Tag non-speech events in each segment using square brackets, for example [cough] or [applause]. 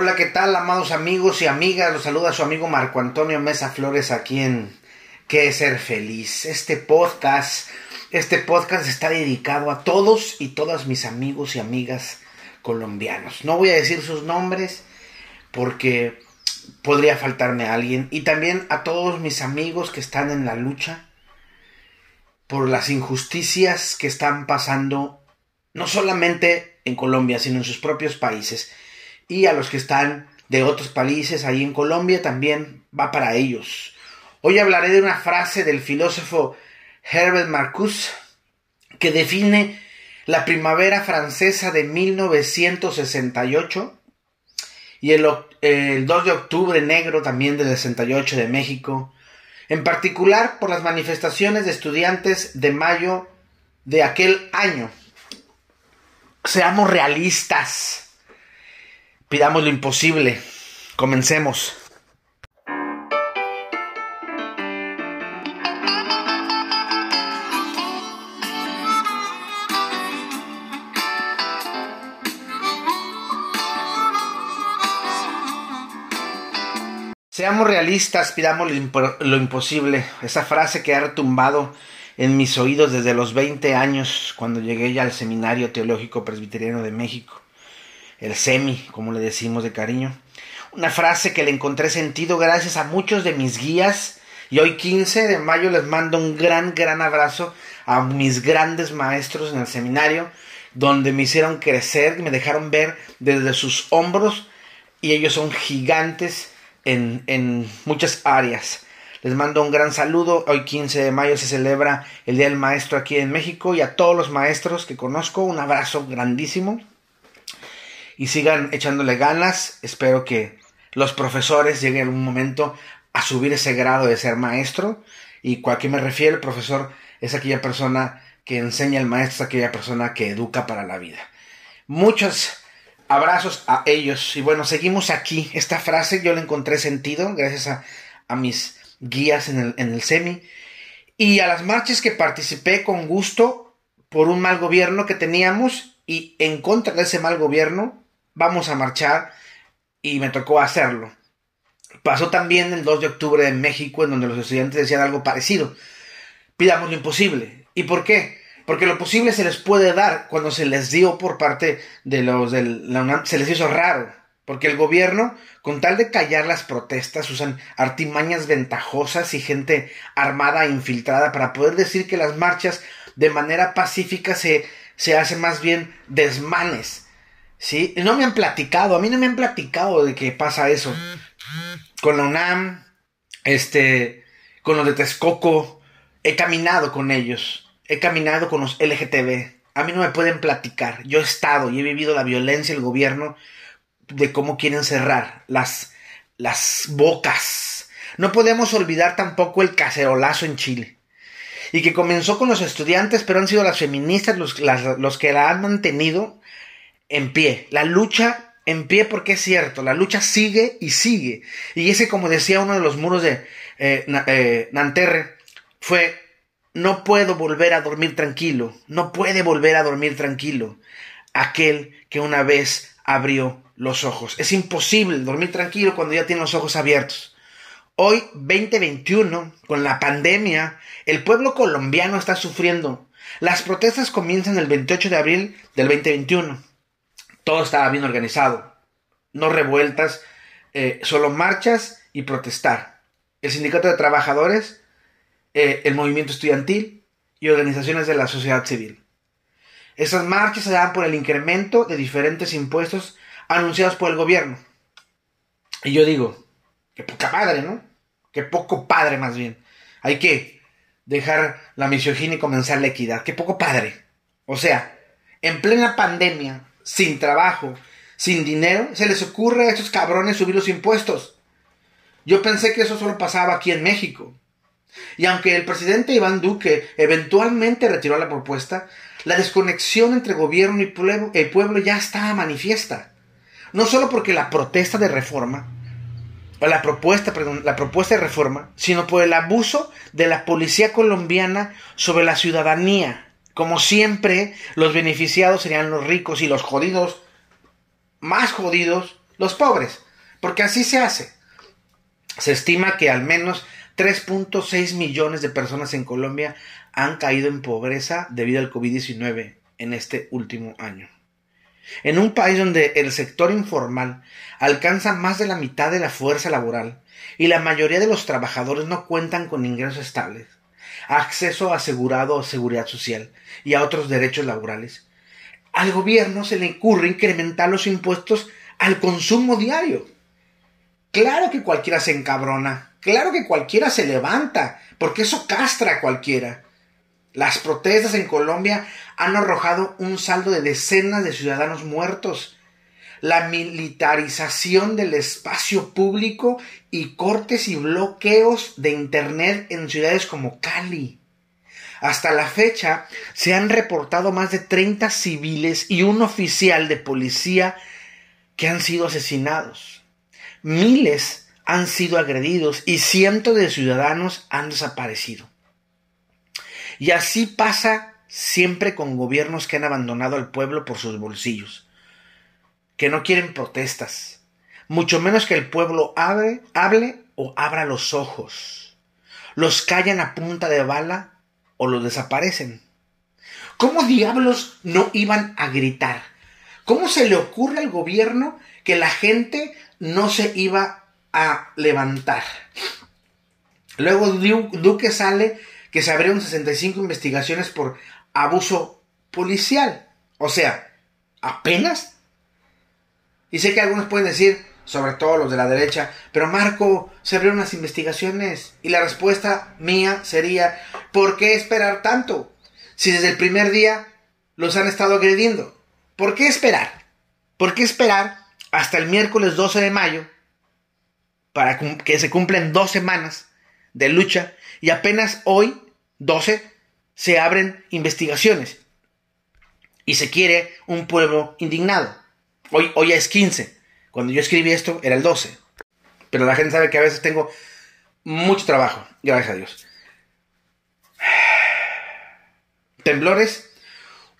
Hola, ¿qué tal, amados amigos y amigas? Los saluda su amigo Marco Antonio Mesa Flores aquí en ¿Qué ser feliz? Este podcast, este podcast está dedicado a todos y todas mis amigos y amigas colombianos. No voy a decir sus nombres porque podría faltarme a alguien y también a todos mis amigos que están en la lucha por las injusticias que están pasando no solamente en Colombia, sino en sus propios países. Y a los que están de otros países ahí en Colombia también va para ellos. Hoy hablaré de una frase del filósofo Herbert Marcuse que define la primavera francesa de 1968 y el, el 2 de octubre negro también del 68 de México, en particular por las manifestaciones de estudiantes de mayo de aquel año. Seamos realistas, pidamos lo imposible, comencemos. Seamos realistas, pidamos lo, imposible. Esa frase que ha retumbado en mis oídos desde los 20 años, cuando llegué ya al Seminario Teológico Presbiteriano de México, el SEMI, como le decimos de cariño. Una frase que le encontré sentido gracias a muchos de mis guías. Y hoy 15 de mayo les mando un gran, gran abrazo a mis grandes maestros en el seminario, donde me hicieron crecer me dejaron ver desde sus hombros. Y ellos son gigantes en, muchas áreas. Les mando un gran saludo. Hoy 15 de mayo se celebra el Día del Maestro aquí en México y a todos los maestros que conozco un abrazo grandísimo. Y sigan echándole ganas. Espero que los profesores lleguen un momento a subir ese grado de ser maestro. Y a qué me refiero, el profesor es aquella persona que enseña, el maestro es aquella persona que educa para la vida. Muchas abrazos a ellos. Y bueno, seguimos aquí. Esta frase yo la encontré sentido gracias a, a mis guías en el, en el semi. Y a las marchas que participé con gusto por un mal gobierno que teníamos y en contra de ese mal gobierno vamos a marchar y me tocó hacerlo. Pasó también el 2 de octubre en México en donde los estudiantes decían algo parecido. Pidamos lo imposible. ¿Y por qué? Porque lo posible se les puede dar cuando se les dio por parte de los de la UNAM, se les hizo raro. Porque el gobierno, con tal de callar las protestas, usan artimañas ventajosas y gente armada e infiltrada para poder decir que las marchas de manera pacífica se, se hacen más bien desmanes. ¿Sí? No me han platicado, a mí no me han platicado de que pasa eso. Con la UNAM, este, con los de Texcoco, he caminado con ellos he caminado con los LGTB. A mí no me pueden platicar. Yo he estado y he vivido la violencia del gobierno de cómo quieren cerrar las, las bocas. No podemos olvidar tampoco el cacerolazo en Chile. Y que comenzó con los estudiantes, pero han sido las feministas los, los que la han mantenido en pie. La lucha en pie porque es cierto, la lucha sigue y sigue. Y ese, como decía uno de los muros de eh, eh, Nanterre, fue no puedo volver a dormir tranquilo, no puede volver a dormir tranquilo aquel que una vez abrió los ojos. Es imposible dormir tranquilo cuando ya tiene los ojos abiertos. Hoy, 2021, con la pandemia, el pueblo colombiano está sufriendo. Las protestas comienzan el 28 de abril del 2021. Todo estaba bien organizado. No revueltas, eh, solo marchas y protestar. El sindicato de trabajadores eh, el movimiento estudiantil y organizaciones de la sociedad civil. Esas marchas se dan por el incremento de diferentes impuestos anunciados por el gobierno. Y yo digo, que poca padre, ¿no? Que poco padre más bien. Hay que dejar la misoginia y comenzar la equidad. Que poco padre. O sea, en plena pandemia, sin trabajo, sin dinero, se les ocurre a estos cabrones subir los impuestos. Yo pensé que eso solo pasaba aquí en México. Y aunque el presidente Iván Duque eventualmente retiró la propuesta, la desconexión entre gobierno y pueblo, ya estaba manifiesta. No solo porque la protesta de reforma, o la propuesta, perdón, la propuesta de reforma, sino por el abuso de la policía colombiana sobre la ciudadanía. Como siempre, los beneficiados serían los ricos y los jodidos, más jodidos, los pobres, porque así se hace. Se estima que al menos 3.6 millones de personas en Colombia han caído en pobreza debido al COVID-19 en este último año. En un país donde el sector informal alcanza más de la mitad de la fuerza laboral y la mayoría de los trabajadores no cuentan con ingresos estables, acceso asegurado a seguridad social y a otros derechos laborales, al gobierno se le ocurre incrementar los impuestos al consumo diario. Claro que cualquiera se encabrona, claro que cualquiera se levanta, porque eso castra a cualquiera. Las protestas en Colombia han arrojado un saldo de decenas de ciudadanos muertos. La militarización del espacio público y cortes y bloqueos de Internet en ciudades como Cali. Hasta la fecha se han reportado más de 30 civiles y un oficial de policía que han sido asesinados. Miles han sido agredidos y cientos de ciudadanos han desaparecido. Y así pasa siempre con gobiernos que han abandonado al pueblo por sus bolsillos, que no quieren protestas, mucho menos que el pueblo hable, hable o abra los ojos. Los callan a punta de bala o los desaparecen. ¿Cómo diablos no iban a gritar? ¿Cómo se le ocurre al gobierno que la gente no se iba a levantar? Luego Duque sale que se abrieron 65 investigaciones por abuso policial. O sea, apenas. Y sé que algunos pueden decir, sobre todo los de la derecha, pero Marco, se abrieron las investigaciones. Y la respuesta mía sería, ¿por qué esperar tanto? Si desde el primer día los han estado agrediendo. ¿Por qué esperar? ¿Por qué esperar hasta el miércoles 12 de mayo para que se cumplen dos semanas de lucha y apenas hoy, 12, se abren investigaciones y se quiere un pueblo indignado. Hoy, hoy es 15. Cuando yo escribí esto era el 12. Pero la gente sabe que a veces tengo mucho trabajo, gracias a Dios. [sighs] Temblores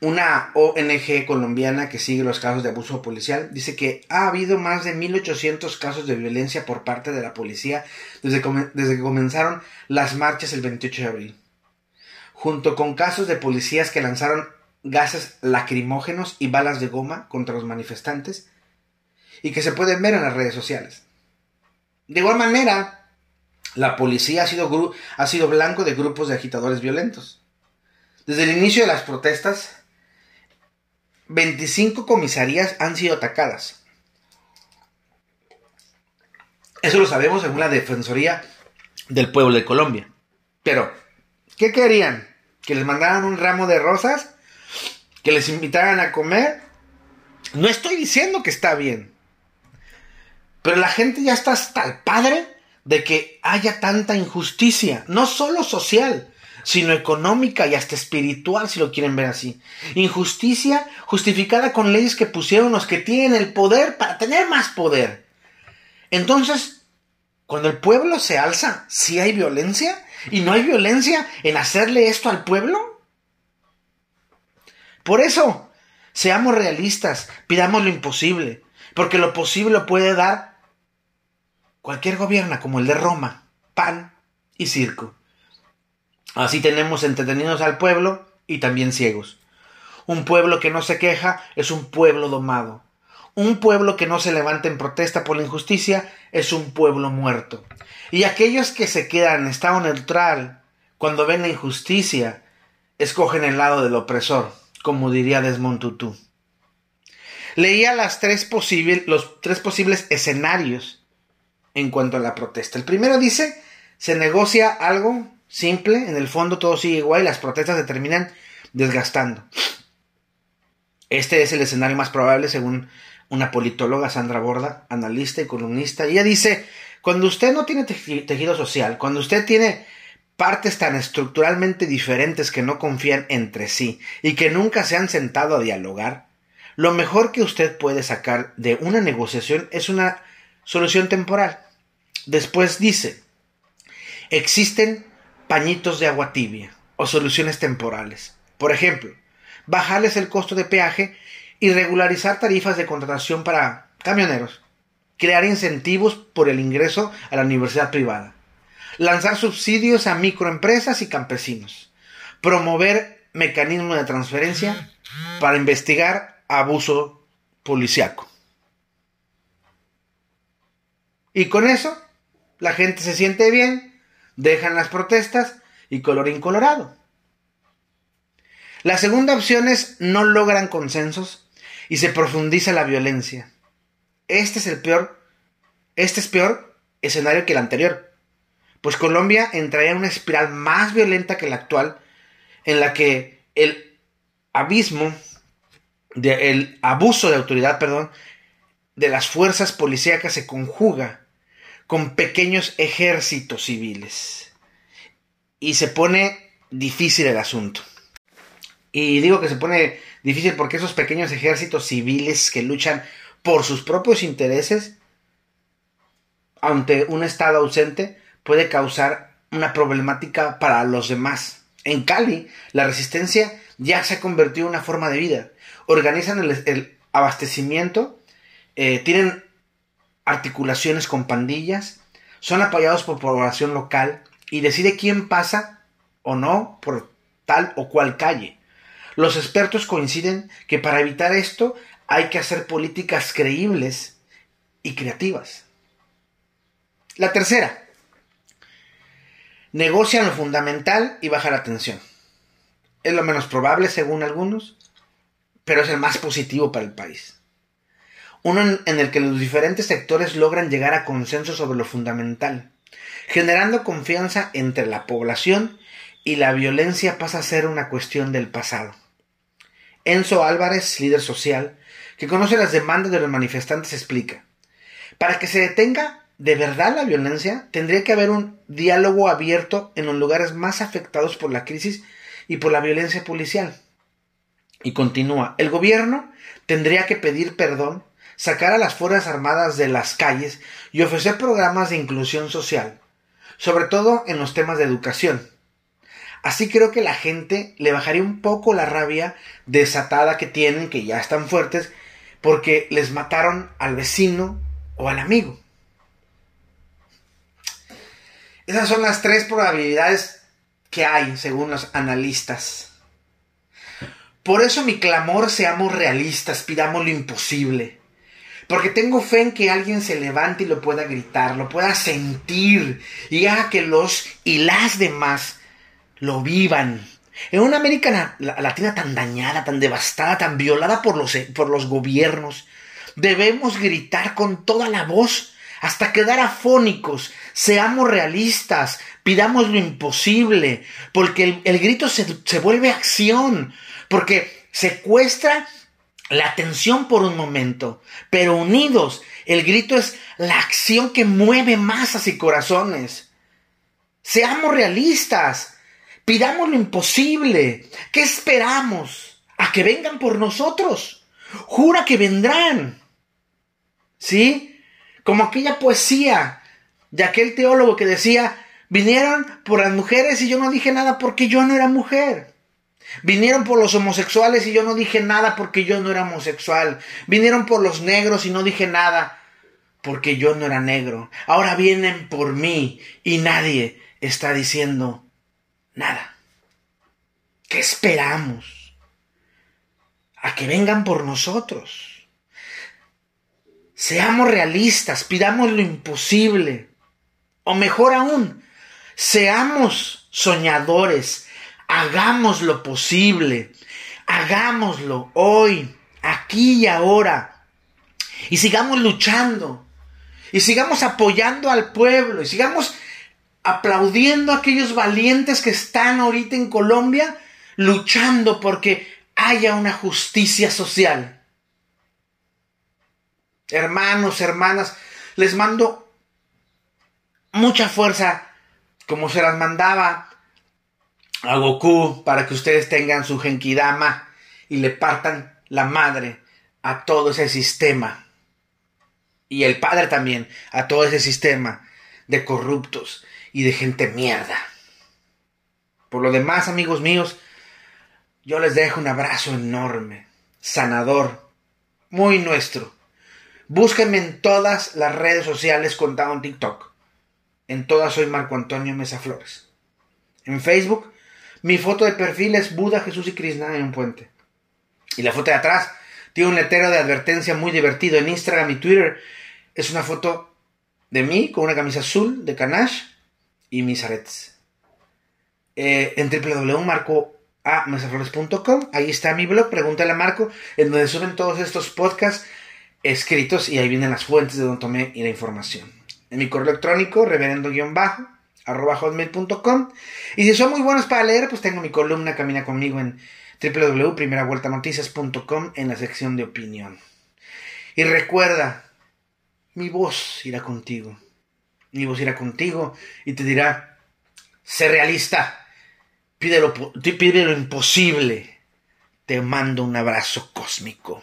una ONG colombiana que sigue los casos de abuso policial dice que ha habido más de 1.800 casos de violencia por parte de la policía desde, desde, que comenzaron las marchas el 28 de abril, junto con casos de policías que lanzaron gases lacrimógenos y balas de goma contra los manifestantes y que se pueden ver en las redes sociales. De igual manera, la policía ha sido, ha sido blanco de grupos de agitadores violentos. Desde el inicio de las protestas, 25 comisarías han sido atacadas. Eso lo sabemos según la Defensoría del Pueblo de Colombia. Pero, ¿qué querían? ¿Que les mandaran un ramo de rosas? ¿Que les invitaran a comer? No estoy diciendo que está bien. Pero la gente ya está hasta el padre de que haya tanta injusticia, no solo social, sino económica y hasta espiritual, si lo quieren ver así. Injusticia justificada con leyes que pusieron los que tienen el poder para tener más poder. Entonces, cuando el pueblo se alza, ¿sí hay violencia? ¿Y no hay violencia en hacerle esto al pueblo? Por eso, seamos realistas, pidamos lo imposible, porque lo posible lo puede dar cualquier gobierno como el de Roma, pan y circo. Así tenemos entretenidos al pueblo y también ciegos. Un pueblo que no se queja es un pueblo domado. Un pueblo que no se levanta en protesta por la injusticia es un pueblo muerto. Y aquellos que se quedan en estado neutral cuando ven la injusticia, escogen el lado del opresor, como diría Desmond Tutu. Leía las tres los tres posibles escenarios en cuanto a la protesta. El primero dice, se negocia algo simple, en el fondo todo sigue igual y las protestas se terminan desgastando. Este es el escenario más probable según una politóloga, Sandra Borda, analista y columnista. Y ella dice, cuando usted no tiene tejido social, cuando usted tiene partes tan estructuralmente diferentes que no confían entre sí y que nunca se han sentado a dialogar, lo mejor que usted puede sacar de una negociación es una solución temporal. Después dice, existen pañitos de agua tibia o soluciones temporales. Por ejemplo, bajarles el costo de peaje y regularizar tarifas de contratación para camioneros, crear incentivos por el ingreso a la universidad privada, lanzar subsidios a microempresas y campesinos, promover mecanismos de transferencia para investigar abuso policiaco. Y con eso, la gente se siente bien, dejan las protestas y colorín colorado. La segunda opción es no logran consensos y se profundiza la violencia. Este es el peor, este es peor escenario que el anterior, pues Colombia entraría en una espiral más violenta que la actual, en la que el abismo, de, el abuso de autoridad, perdón, de las fuerzas policíacas se conjuga con pequeños ejércitos civiles. Y se pone difícil el asunto. Y digo que se pone difícil porque esos pequeños ejércitos civiles que luchan por sus propios intereses ante un Estado ausente puede causar una problemática para los demás. En Cali, la resistencia ya se ha convertido en una forma de vida. Organizan el, abastecimiento, eh, tienen articulaciones con pandillas, son apoyados por población local y decide quién pasa o no por tal o cual calle. Los expertos coinciden que para evitar esto hay que hacer políticas creíbles y creativas. La tercera, negocian lo fundamental y baja la tensión. Es lo menos probable según algunos, pero es el más positivo para el país uno en, el que los diferentes sectores logran llegar a consenso sobre lo fundamental, generando confianza entre la población y la violencia pasa a ser una cuestión del pasado. Enzo Álvarez, líder social, que conoce las demandas de los manifestantes, explica, para que se detenga de verdad la violencia, tendría que haber un diálogo abierto en los lugares más afectados por la crisis y por la violencia policial. Y continúa, el gobierno tendría que pedir perdón sacar a las Fuerzas Armadas de las calles y ofrecer programas de inclusión social, sobre todo en los temas de educación. Así creo que la gente le bajaría un poco la rabia desatada que tienen, que ya están fuertes, porque les mataron al vecino o al amigo. Esas son las tres probabilidades que hay, según los analistas. Por eso mi clamor seamos realistas, pidamos lo imposible. Porque tengo fe en que alguien se levante y lo pueda gritar, lo pueda sentir y haga que los y las demás lo vivan. En una América Latina tan dañada, tan devastada, tan violada por los, por los gobiernos, debemos gritar con toda la voz hasta quedar afónicos. Seamos realistas, pidamos lo imposible, porque el, el grito se, se vuelve acción, porque secuestra la atención por un momento, pero unidos, el grito es la acción que mueve masas y corazones. Seamos realistas, pidamos lo imposible. ¿Qué esperamos? A que vengan por nosotros. Jura que vendrán. ¿Sí? Como aquella poesía de aquel teólogo que decía, vinieron por las mujeres y yo no dije nada porque yo no era mujer. Vinieron por los homosexuales y yo no dije nada porque yo no era homosexual. Vinieron por los negros y no dije nada porque yo no era negro. Ahora vienen por mí y nadie está diciendo nada. ¿Qué esperamos? A que vengan por nosotros. Seamos realistas, pidamos lo imposible. O mejor aún, seamos soñadores, Hagamos lo posible. Hagámoslo hoy, aquí y ahora. Y sigamos luchando. Y sigamos apoyando al pueblo. Y sigamos aplaudiendo a aquellos valientes que están ahorita en Colombia luchando porque haya una justicia social. Hermanos, hermanas, les mando mucha fuerza como se las mandaba a Goku para que ustedes tengan su Genkidama y le partan la madre a todo ese sistema. Y el padre también a todo ese sistema de corruptos y de gente mierda. Por lo demás, amigos míos, yo les dejo un abrazo enorme, sanador, muy nuestro, Búsquenme en todas las redes sociales contado en TikTok. En todas soy Marco Antonio Mesa Flores. En Facebook, mi foto de perfil es Buda, Jesús y Krishna en un puente. Y la foto de atrás tiene un letrero de advertencia muy divertido. En Instagram y Twitter es una foto de mí con una camisa azul de Canache y mis aretes. Eh, en www.marcoamesaflores.com, ahí está mi blog, pregúntale a Marco, en donde suben todos estos podcasts escritos y ahí vienen las fuentes de donde tomé y la información. En mi correo electrónico, reverendo-bajo, arroba hotmail.com. Y si son muy buenos para leer, pues tengo mi columna Camina conmigo en www.primeravueltanoticias.com en la sección de opinión. Y recuerda, mi voz irá contigo. Mi voz irá contigo y te dirá, sé realista, pide lo, pide lo imposible. Te mando un abrazo cósmico.